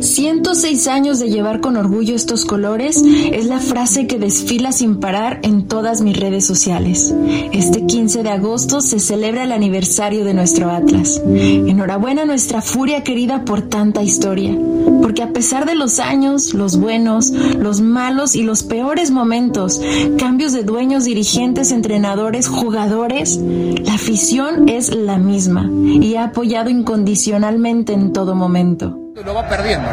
106 años de llevar con orgullo estos colores es la frase que desfila sin parar en todas mis redes sociales. Este 15 de agosto se celebra el aniversario de nuestro Atlas. Enhorabuena a nuestra furia querida por tanta historia. Porque a pesar de los años, los buenos, los malos y los peores momentos, cambios de dueños, dirigentes, entrenadores, jugadores, la afición es la misma y ha apoyado incondicionalmente en todo momento lo va perdiendo.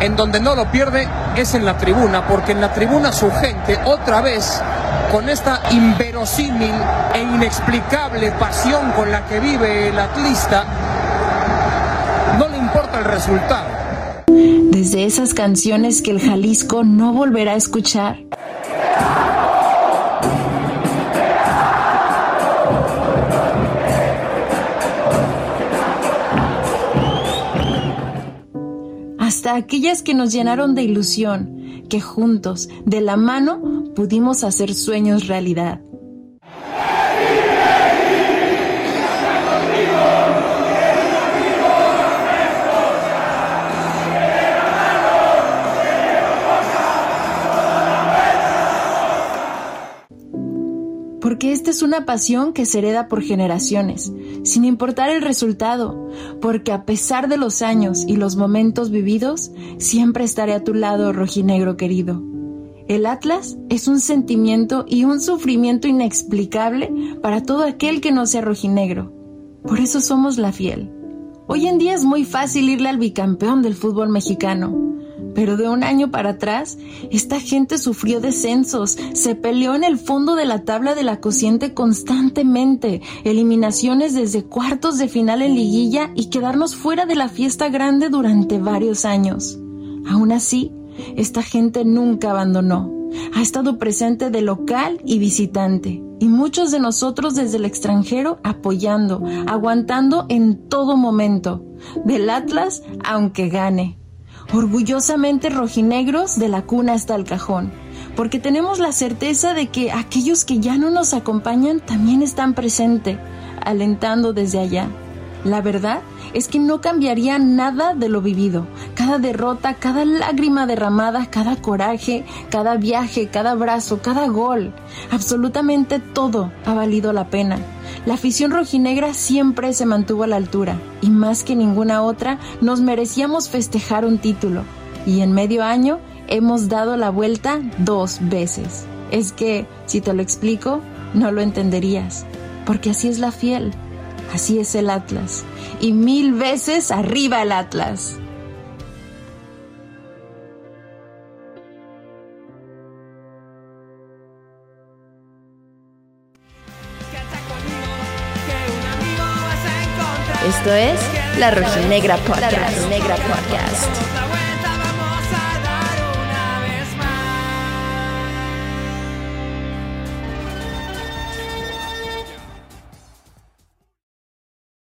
En donde no lo pierde es en la tribuna, porque en la tribuna su gente otra vez con esta inverosímil e inexplicable pasión con la que vive el atlista, no le importa el resultado. Desde esas canciones que el Jalisco no volverá a escuchar aquellas que nos llenaron de ilusión, que juntos, de la mano, pudimos hacer sueños realidad. Porque esta es una pasión que se hereda por generaciones, sin importar el resultado, porque a pesar de los años y los momentos vividos, siempre estaré a tu lado, rojinegro querido. El Atlas es un sentimiento y un sufrimiento inexplicable para todo aquel que no sea rojinegro. Por eso somos la fiel. Hoy en día es muy fácil irle al bicampeón del fútbol mexicano, pero de un año para atrás, esta gente sufrió descensos, se peleó en el fondo de la tabla de la cociente constantemente, eliminaciones desde cuartos de final en liguilla y quedarnos fuera de la fiesta grande durante varios años. Aún así, esta gente nunca abandonó. Ha estado presente de local y visitante, y muchos de nosotros desde el extranjero apoyando, aguantando en todo momento, del Atlas aunque gane orgullosamente rojinegros de la cuna hasta el cajón, porque tenemos la certeza de que aquellos que ya no nos acompañan también están presentes, alentando desde allá. La verdad es que no cambiaría nada de lo vivido. Cada derrota, cada lágrima derramada, cada coraje, cada viaje, cada abrazo, cada gol, absolutamente todo ha valido la pena. La afición rojinegra siempre se mantuvo a la altura y más que ninguna otra nos merecíamos festejar un título. Y en medio año hemos dado la vuelta dos veces. Es que, si te lo explico, no lo entenderías, porque así es la fiel, así es el Atlas, y mil veces arriba el Atlas. Esto es La Rojinegra Podcast. La Rojinegra Podcast.